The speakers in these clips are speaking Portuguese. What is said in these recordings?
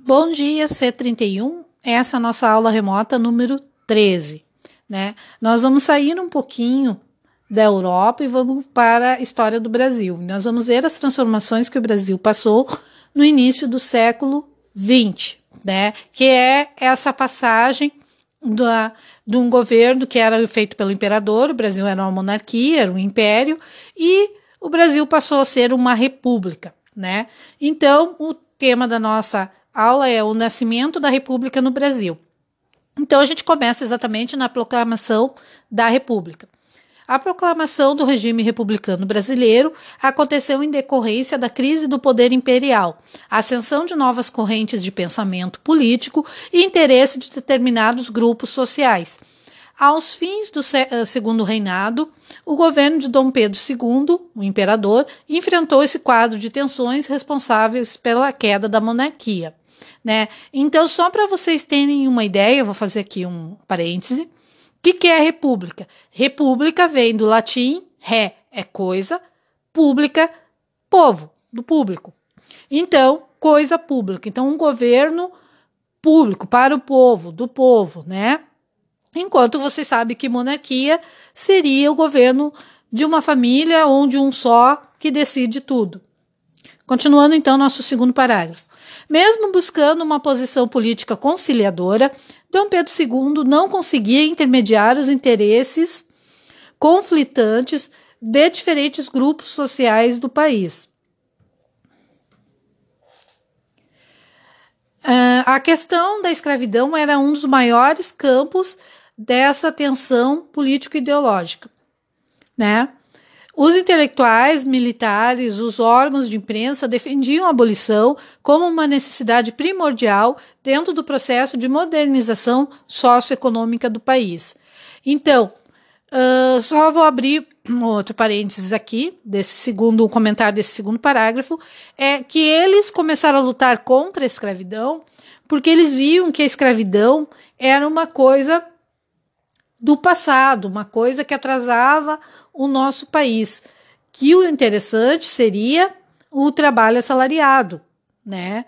Bom dia, C31. Essa é a nossa aula remota número 13. Né? Nós vamos sair um pouquinho da Europa e vamos para a história do Brasil. Nós vamos ver as transformações que o Brasil passou no início do século XX, né? que é essa passagem da, de um governo que era feito pelo imperador, o Brasil era uma monarquia, era um império, e o Brasil passou a ser uma república. Né? Então, o tema da nossa aula é o nascimento da República no Brasil. Então a gente começa exatamente na proclamação da República. A proclamação do regime republicano brasileiro aconteceu em decorrência da crise do poder imperial, ascensão de novas correntes de pensamento político e interesse de determinados grupos sociais. Aos fins do eh, segundo reinado, o governo de Dom Pedro II, o imperador, enfrentou esse quadro de tensões responsáveis pela queda da monarquia né? Então, só para vocês terem uma ideia, eu vou fazer aqui um parêntese. O que, que é república? República vem do latim ré é coisa, pública, povo, do público. Então, coisa pública. Então, um governo público para o povo, do povo, né? Enquanto você sabe que monarquia seria o governo de uma família ou de um só que decide tudo. Continuando então nosso segundo parágrafo. Mesmo buscando uma posição política conciliadora, Dom Pedro II não conseguia intermediar os interesses conflitantes de diferentes grupos sociais do país. Uh, a questão da escravidão era um dos maiores campos dessa tensão político-ideológica, né? Os intelectuais, militares, os órgãos de imprensa defendiam a abolição como uma necessidade primordial dentro do processo de modernização socioeconômica do país. Então, uh, só vou abrir um outro parênteses aqui, desse segundo comentário desse segundo parágrafo, é que eles começaram a lutar contra a escravidão porque eles viam que a escravidão era uma coisa do passado, uma coisa que atrasava o nosso país. Que o interessante seria o trabalho assalariado, né?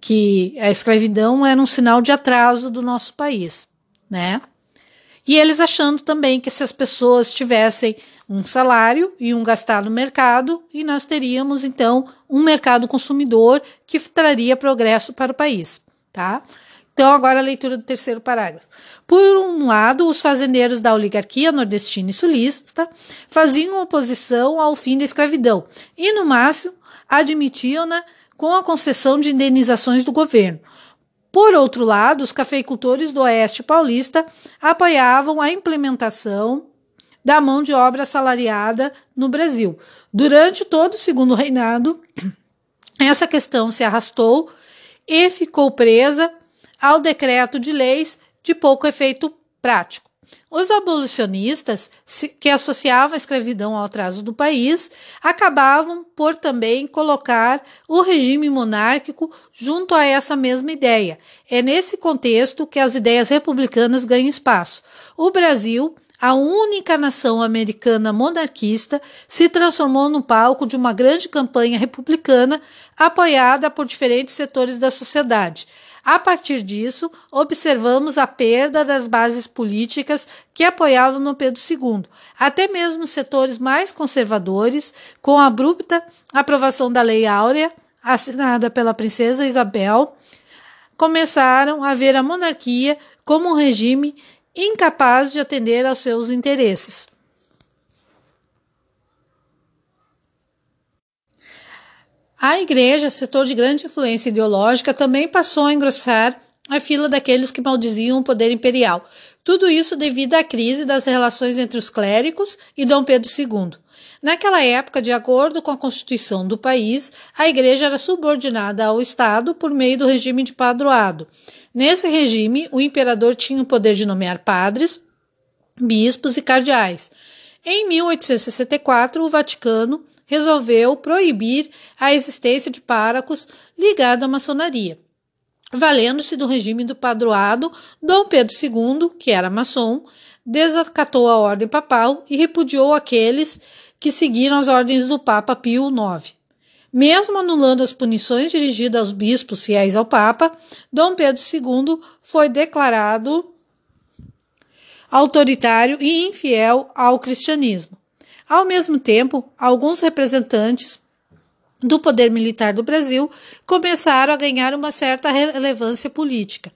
Que a escravidão era um sinal de atraso do nosso país, né? E eles achando também que se as pessoas tivessem um salário e um gastar no mercado, e nós teríamos então um mercado consumidor que traria progresso para o país, tá? Então, agora a leitura do terceiro parágrafo. Por um lado, os fazendeiros da oligarquia nordestina e sulista faziam oposição ao fim da escravidão e, no máximo, admitiam-na com a concessão de indenizações do governo. Por outro lado, os cafeicultores do Oeste Paulista apoiavam a implementação da mão de obra assalariada no Brasil. Durante todo o segundo reinado, essa questão se arrastou e ficou presa ao decreto de leis de pouco efeito prático. Os abolicionistas, que associavam a escravidão ao atraso do país, acabavam por também colocar o regime monárquico junto a essa mesma ideia. É nesse contexto que as ideias republicanas ganham espaço. O Brasil, a única nação americana monarquista, se transformou no palco de uma grande campanha republicana apoiada por diferentes setores da sociedade. A partir disso, observamos a perda das bases políticas que apoiavam no Pedro II. Até mesmo setores mais conservadores, com a abrupta aprovação da Lei Áurea, assinada pela princesa Isabel, começaram a ver a monarquia como um regime incapaz de atender aos seus interesses. A igreja, setor de grande influência ideológica, também passou a engrossar a fila daqueles que maldiziam o poder imperial. Tudo isso devido à crise das relações entre os clérigos e Dom Pedro II. Naquela época, de acordo com a Constituição do país, a igreja era subordinada ao Estado por meio do regime de padroado. Nesse regime, o imperador tinha o poder de nomear padres, bispos e cardeais. Em 1864, o Vaticano resolveu proibir a existência de párocos ligados à maçonaria. Valendo-se do regime do padroado, Dom Pedro II, que era maçom, desacatou a ordem papal e repudiou aqueles que seguiram as ordens do Papa Pio IX. Mesmo anulando as punições dirigidas aos bispos fiéis ao Papa, Dom Pedro II foi declarado autoritário e infiel ao cristianismo. Ao mesmo tempo, alguns representantes do poder militar do Brasil começaram a ganhar uma certa relevância política.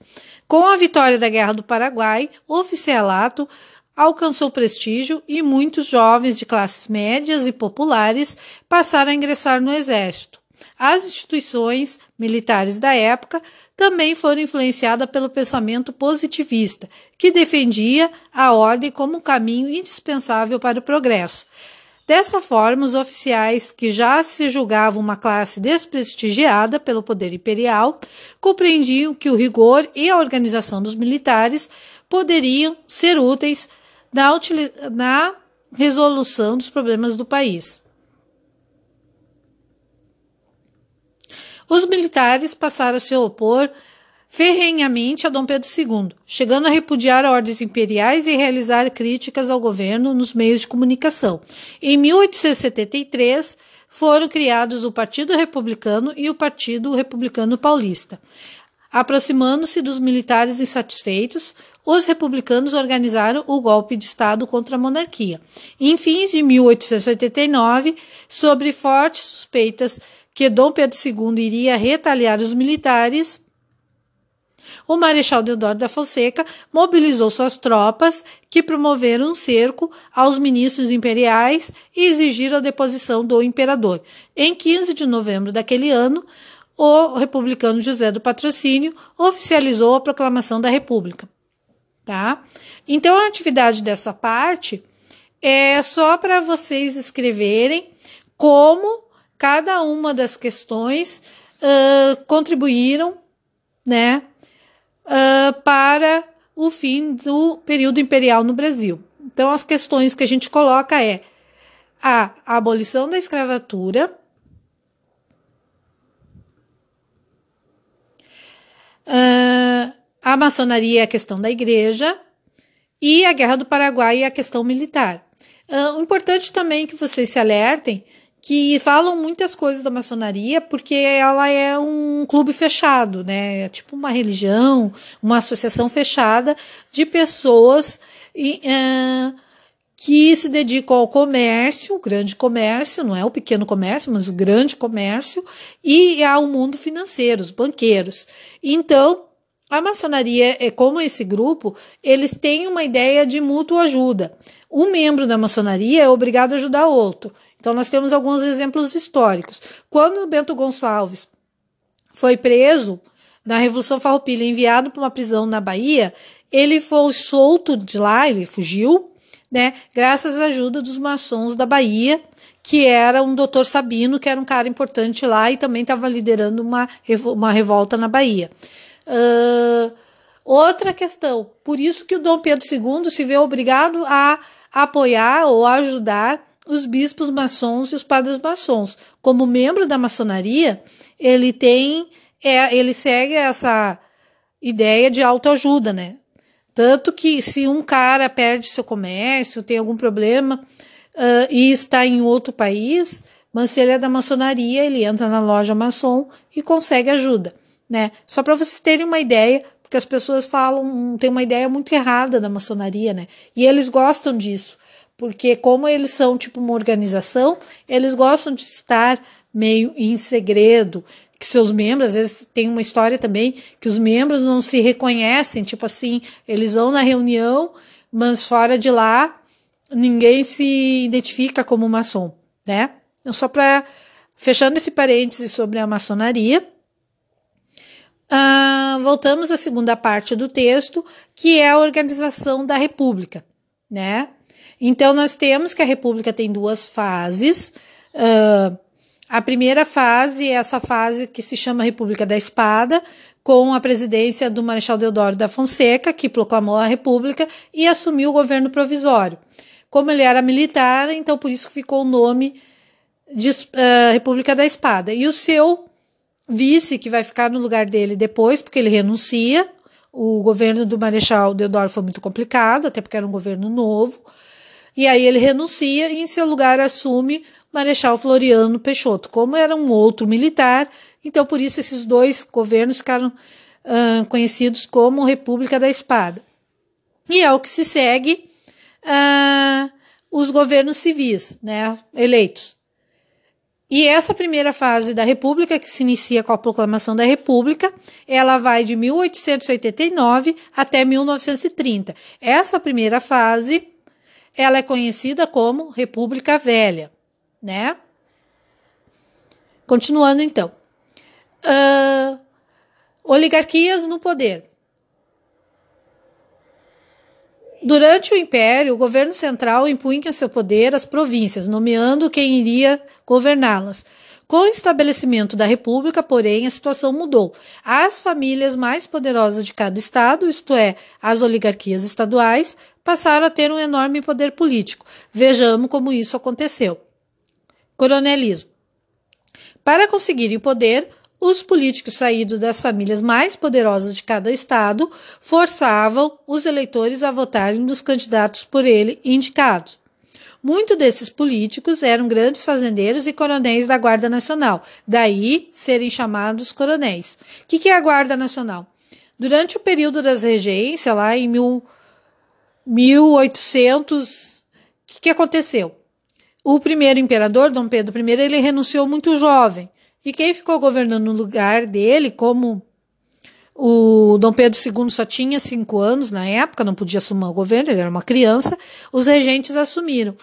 Com a vitória da Guerra do Paraguai, o oficialato alcançou prestígio e muitos jovens de classes médias e populares passaram a ingressar no exército. As instituições militares da época também foram influenciadas pelo pensamento positivista, que defendia a ordem como um caminho indispensável para o progresso. Dessa forma, os oficiais, que já se julgavam uma classe desprestigiada pelo poder imperial, compreendiam que o rigor e a organização dos militares poderiam ser úteis na, na resolução dos problemas do país. Os militares passaram a se opor ferrenhamente a Dom Pedro II, chegando a repudiar ordens imperiais e realizar críticas ao governo nos meios de comunicação. Em 1873, foram criados o Partido Republicano e o Partido Republicano Paulista. Aproximando-se dos militares insatisfeitos, os republicanos organizaram o golpe de Estado contra a monarquia. Em fins de 1889, sobre fortes suspeitas que Dom Pedro II iria retaliar os militares, o Marechal Deodoro da Fonseca mobilizou suas tropas, que promoveram um cerco aos ministros imperiais e exigiram a deposição do imperador. Em 15 de novembro daquele ano, o republicano José do Patrocínio oficializou a proclamação da República tá? Então a atividade dessa parte é só para vocês escreverem como cada uma das questões uh, contribuíram, né, uh, para o fim do período imperial no Brasil. Então as questões que a gente coloca é a abolição da escravatura, Uh, a maçonaria é a questão da igreja e a Guerra do Paraguai é a questão militar. Uh, importante também que vocês se alertem que falam muitas coisas da maçonaria porque ela é um clube fechado, né? É tipo uma religião, uma associação fechada de pessoas uh, que se dedicam ao comércio, o grande comércio, não é o pequeno comércio, mas o grande comércio, e ao mundo financeiro, os banqueiros. Então, a maçonaria, é como esse grupo, eles têm uma ideia de mútua ajuda. Um membro da maçonaria é obrigado a ajudar outro. Então, nós temos alguns exemplos históricos. Quando Bento Gonçalves foi preso na Revolução Farroupilha, enviado para uma prisão na Bahia, ele foi solto de lá, ele fugiu, né, graças à ajuda dos maçons da Bahia, que era um doutor Sabino, que era um cara importante lá e também estava liderando uma, uma revolta na Bahia. Uh, outra questão, por isso que o Dom Pedro II se vê obrigado a apoiar ou ajudar os bispos maçons e os padres maçons. Como membro da maçonaria, ele tem, é, ele segue essa ideia de autoajuda, né? Tanto que se um cara perde seu comércio, tem algum problema uh, e está em outro país, mas se ele é da maçonaria, ele entra na loja maçom e consegue ajuda né? Só para vocês terem uma ideia, porque as pessoas falam, tem uma ideia muito errada da maçonaria, né? E eles gostam disso, porque como eles são tipo uma organização, eles gostam de estar meio em segredo, que seus membros, às vezes tem uma história também que os membros não se reconhecem, tipo assim, eles vão na reunião, mas fora de lá ninguém se identifica como maçom, né? Então, só para fechando esse parêntese sobre a maçonaria, Uh, voltamos à segunda parte do texto, que é a organização da República, né? Então, nós temos que a República tem duas fases. Uh, a primeira fase é essa fase que se chama República da Espada, com a presidência do Marechal Deodoro da Fonseca, que proclamou a República e assumiu o governo provisório. Como ele era militar, então por isso ficou o nome de uh, República da Espada. E o seu vice que vai ficar no lugar dele depois, porque ele renuncia. O governo do Marechal Deodoro foi muito complicado, até porque era um governo novo. E aí ele renuncia e em seu lugar assume Marechal Floriano Peixoto. Como era um outro militar, então por isso esses dois governos ficaram uh, conhecidos como República da Espada. E é o que se segue uh, os governos civis, né, eleitos. E essa primeira fase da República, que se inicia com a proclamação da República, ela vai de 1889 até 1930. Essa primeira fase, ela é conhecida como República Velha, né? Continuando então. Uh, oligarquias no poder. Durante o Império, o governo central impunha seu poder às províncias, nomeando quem iria governá-las. Com o estabelecimento da República, porém, a situação mudou. As famílias mais poderosas de cada estado, isto é, as oligarquias estaduais, passaram a ter um enorme poder político. Vejamos como isso aconteceu. Coronelismo. Para conseguirem poder, os políticos saídos das famílias mais poderosas de cada estado forçavam os eleitores a votarem nos candidatos por ele indicados. Muitos desses políticos eram grandes fazendeiros e coronéis da Guarda Nacional, daí serem chamados coronéis. O que, que é a Guarda Nacional? Durante o período das regências, lá em mil, 1800, o que, que aconteceu? O primeiro imperador, Dom Pedro I, ele renunciou muito jovem. E quem ficou governando no lugar dele, como o Dom Pedro II só tinha cinco anos na época, não podia assumir o governo, ele era uma criança, os regentes assumiram.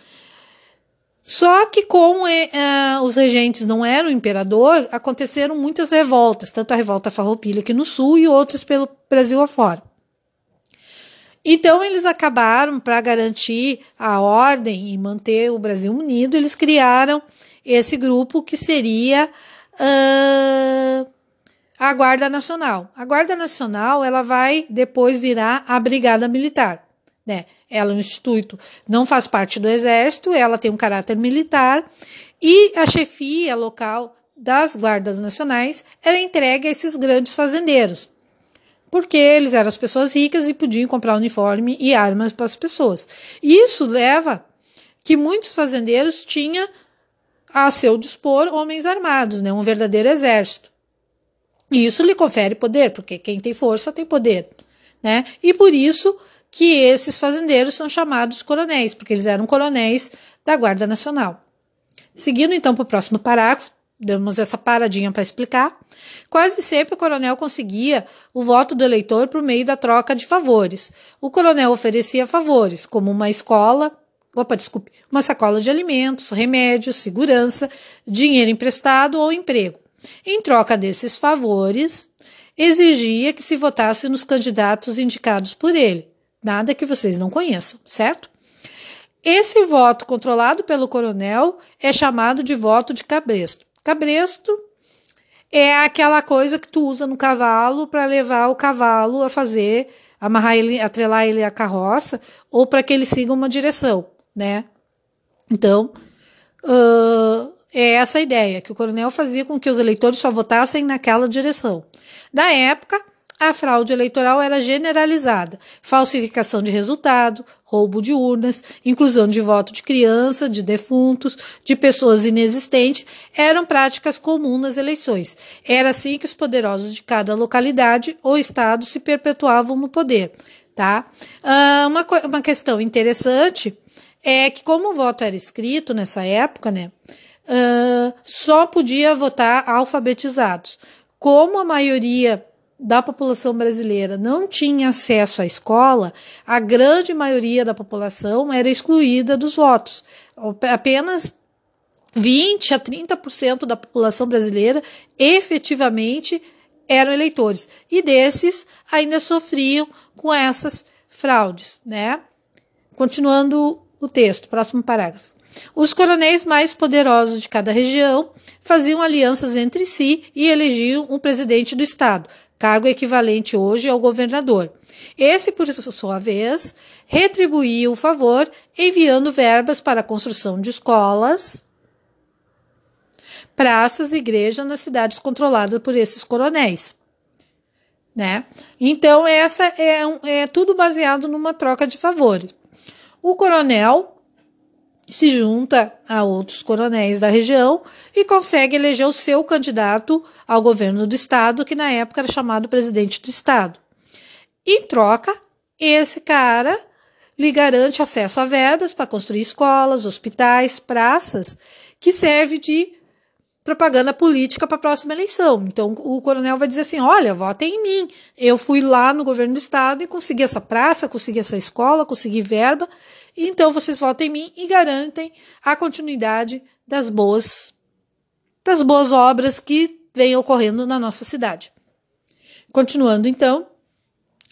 Só que como é, uh, os regentes não eram imperador, aconteceram muitas revoltas, tanto a revolta farroupilha aqui no sul e outras pelo Brasil afora. Então eles acabaram para garantir a ordem e manter o Brasil unido, eles criaram esse grupo que seria uh, a Guarda Nacional. A Guarda Nacional ela vai depois virar a Brigada Militar. Né? Ela é um instituto, não faz parte do Exército, ela tem um caráter militar e a chefia local das guardas nacionais era entregue a esses grandes fazendeiros, porque eles eram as pessoas ricas e podiam comprar uniforme e armas para as pessoas. Isso leva que muitos fazendeiros tinham a seu dispor homens armados, né, um verdadeiro exército. E isso lhe confere poder, porque quem tem força tem poder, né? E por isso que esses fazendeiros são chamados coronéis, porque eles eram coronéis da Guarda Nacional. Seguindo então para o próximo parágrafo, damos essa paradinha para explicar. Quase sempre o coronel conseguia o voto do eleitor por meio da troca de favores. O coronel oferecia favores, como uma escola, opa, desculpe, uma sacola de alimentos, remédios, segurança, dinheiro emprestado ou emprego. Em troca desses favores, exigia que se votasse nos candidatos indicados por ele, nada que vocês não conheçam, certo? Esse voto controlado pelo coronel é chamado de voto de cabresto. Cabresto é aquela coisa que tu usa no cavalo para levar o cavalo a fazer, amarrar ele, atrelar ele à carroça ou para que ele siga uma direção né? Então, uh, é essa a ideia, que o coronel fazia com que os eleitores só votassem naquela direção. Na época, a fraude eleitoral era generalizada. Falsificação de resultado, roubo de urnas, inclusão de voto de criança, de defuntos, de pessoas inexistentes, eram práticas comuns nas eleições. Era assim que os poderosos de cada localidade ou estado se perpetuavam no poder. Tá? Uh, uma, uma questão interessante é que como o voto era escrito nessa época, né, uh, só podia votar alfabetizados. Como a maioria da população brasileira não tinha acesso à escola, a grande maioria da população era excluída dos votos. Apenas 20 a 30% da população brasileira efetivamente eram eleitores. E desses ainda sofriam com essas fraudes, né? Continuando o texto, próximo parágrafo. Os coronéis mais poderosos de cada região faziam alianças entre si e elegiam um presidente do Estado, cargo equivalente hoje ao governador. Esse, por sua vez, retribuía o favor enviando verbas para a construção de escolas, praças e igrejas nas cidades controladas por esses coronéis. Né? Então, essa é, é tudo baseado numa troca de favores. O coronel se junta a outros coronéis da região e consegue eleger o seu candidato ao governo do estado, que na época era chamado presidente do estado. Em troca, esse cara lhe garante acesso a verbas para construir escolas, hospitais, praças, que serve de propaganda política para a próxima eleição. Então o coronel vai dizer assim: olha, votem em mim. Eu fui lá no governo do estado e consegui essa praça, consegui essa escola, consegui verba. Então vocês votem em mim e garantem a continuidade das boas das boas obras que vêm ocorrendo na nossa cidade. Continuando então,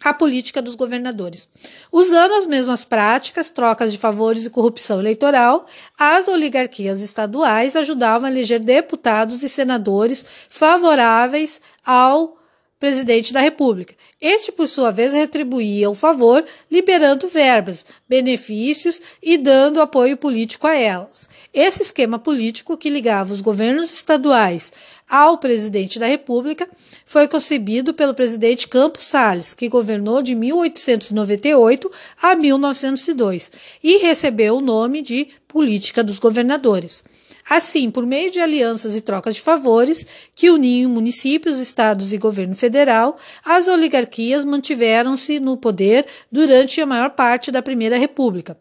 a política dos governadores. Usando as mesmas práticas, trocas de favores e corrupção eleitoral, as oligarquias estaduais ajudavam a eleger deputados e senadores favoráveis ao presidente da República. Este, por sua vez, retribuía o favor, liberando verbas, benefícios e dando apoio político a elas. Esse esquema político que ligava os governos estaduais ao presidente da República foi concebido pelo presidente Campos Salles, que governou de 1898 a 1902 e recebeu o nome de Política dos Governadores. Assim, por meio de alianças e trocas de favores que uniam municípios, estados e governo federal, as oligarquias mantiveram-se no poder durante a maior parte da Primeira República.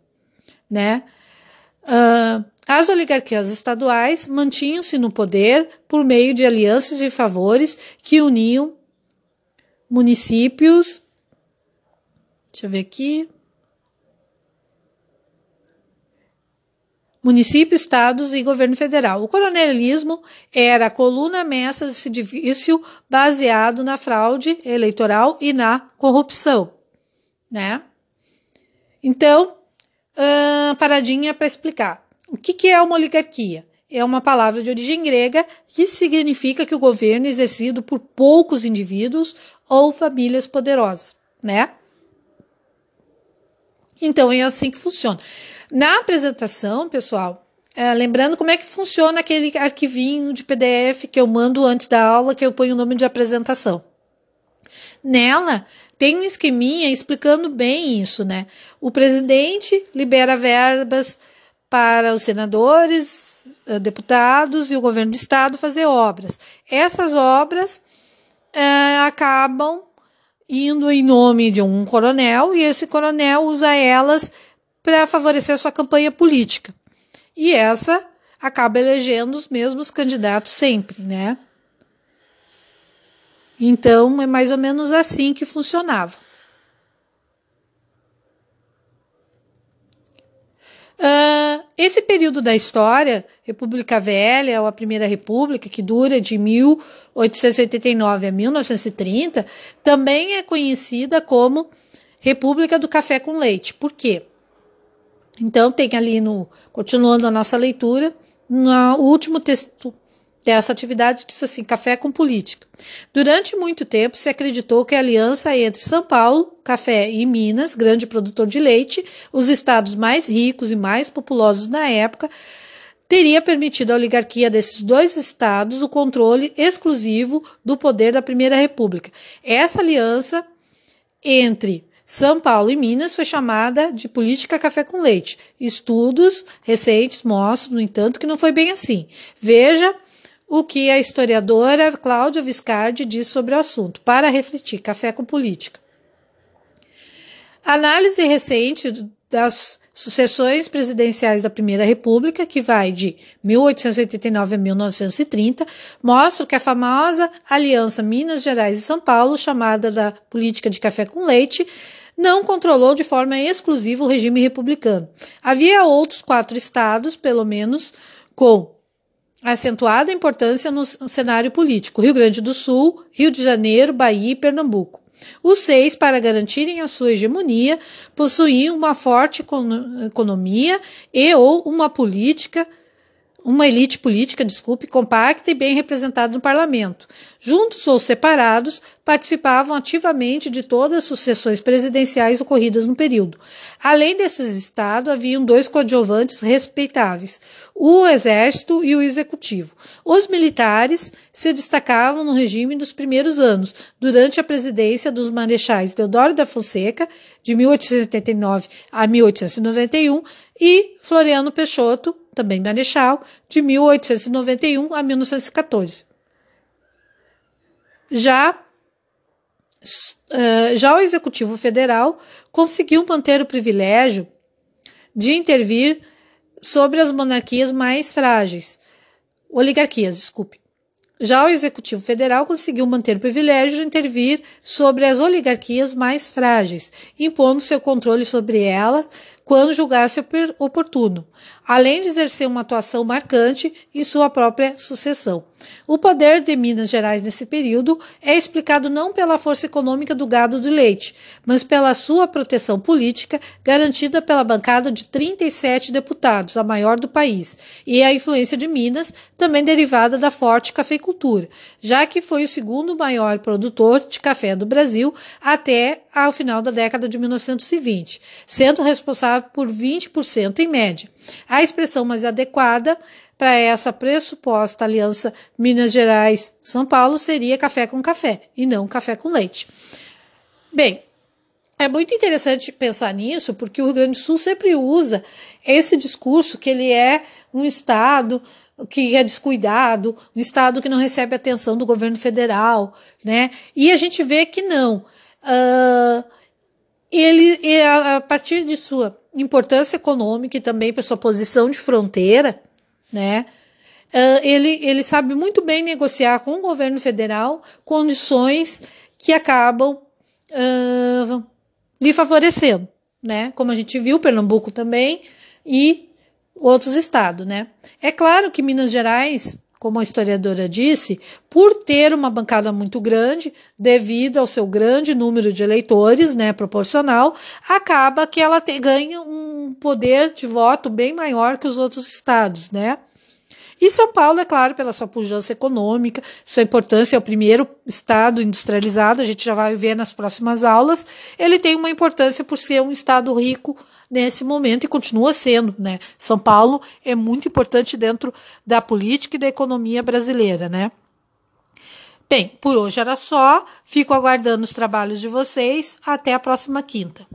Né? Uh, as oligarquias estaduais mantinham-se no poder por meio de alianças e favores que uniam municípios. Deixa eu ver aqui. Município, estados e governo federal. O coronelismo era a coluna mestra desse edifício baseado na fraude eleitoral e na corrupção, né? Então, uh, paradinha para explicar. O que, que é uma oligarquia? É uma palavra de origem grega que significa que o governo é exercido por poucos indivíduos ou famílias poderosas, né? Então é assim que funciona. Na apresentação, pessoal, é, lembrando como é que funciona aquele arquivinho de PDF que eu mando antes da aula, que eu ponho o nome de apresentação. Nela tem um esqueminha explicando bem isso, né? O presidente libera verbas para os senadores, eh, deputados e o governo do estado fazer obras. Essas obras é, acabam indo em nome de um coronel e esse coronel usa elas para favorecer sua campanha política. E essa acaba elegendo os mesmos candidatos sempre, né? Então é mais ou menos assim que funcionava. Uh, esse período da história, República Velha ou a Primeira República, que dura de 1889 a 1930, também é conhecida como República do Café com Leite. Por quê? Então, tem ali no. Continuando a nossa leitura, no último texto dessa atividade diz assim: café com política. Durante muito tempo se acreditou que a aliança entre São Paulo, Café e Minas, grande produtor de leite, os estados mais ricos e mais populosos na época, teria permitido à oligarquia desses dois estados o controle exclusivo do poder da Primeira República. Essa aliança entre são Paulo e Minas foi chamada de política café com leite. Estudos recentes mostram, no entanto, que não foi bem assim. Veja o que a historiadora Cláudia Viscardi diz sobre o assunto, para refletir café com política. Análise recente das sucessões presidenciais da Primeira República, que vai de 1889 a 1930, mostra que a famosa Aliança Minas Gerais e São Paulo, chamada da política de café com leite, não controlou de forma exclusiva o regime republicano. Havia outros quatro estados, pelo menos, com acentuada importância no cenário político: Rio Grande do Sul, Rio de Janeiro, Bahia e Pernambuco. Os seis, para garantirem a sua hegemonia, possuíam uma forte economia e ou uma política, uma elite política, desculpe, compacta e bem representada no parlamento. Juntos ou separados, participavam ativamente de todas as sucessões presidenciais ocorridas no período. Além desses estados, haviam dois coadjuvantes respeitáveis, o exército e o executivo. Os militares se destacavam no regime dos primeiros anos, durante a presidência dos marechais Deodoro da Fonseca, de 1889 a 1891, e Floriano Peixoto, também marechal, de 1891 a 1914. Já, uh, já o Executivo Federal conseguiu manter o privilégio de intervir sobre as monarquias mais frágeis, oligarquias, desculpe. Já o Executivo Federal conseguiu manter o privilégio de intervir sobre as oligarquias mais frágeis, impondo seu controle sobre ela quando julgasse oportuno, além de exercer uma atuação marcante em sua própria sucessão. O poder de Minas Gerais nesse período é explicado não pela força econômica do gado do leite, mas pela sua proteção política garantida pela bancada de 37 deputados, a maior do país, e a influência de Minas, também derivada da forte cafeicultura, já que foi o segundo maior produtor de café do Brasil até ao final da década de 1920, sendo responsável por 20% em média. A expressão mais adequada para essa pressuposta aliança Minas Gerais-São Paulo seria café com café e não café com leite. Bem, é muito interessante pensar nisso, porque o Rio Grande do Sul sempre usa esse discurso que ele é um estado que é descuidado, um estado que não recebe atenção do governo federal, né? E a gente vê que não. Uh, ele, a partir de sua importância econômica e também por sua posição de fronteira, né? Uh, ele, ele sabe muito bem negociar com o governo federal condições que acabam uh, lhe favorecendo, né? Como a gente viu, Pernambuco também e outros estados, né? É claro que Minas Gerais como a historiadora disse, por ter uma bancada muito grande, devido ao seu grande número de eleitores, né, proporcional, acaba que ela te, ganha um poder de voto bem maior que os outros estados, né? E São Paulo, é claro, pela sua pujança econômica, sua importância, é o primeiro estado industrializado, a gente já vai ver nas próximas aulas, ele tem uma importância por ser um estado rico nesse momento e continua sendo, né? São Paulo é muito importante dentro da política e da economia brasileira, né? Bem, por hoje era só. Fico aguardando os trabalhos de vocês. Até a próxima quinta.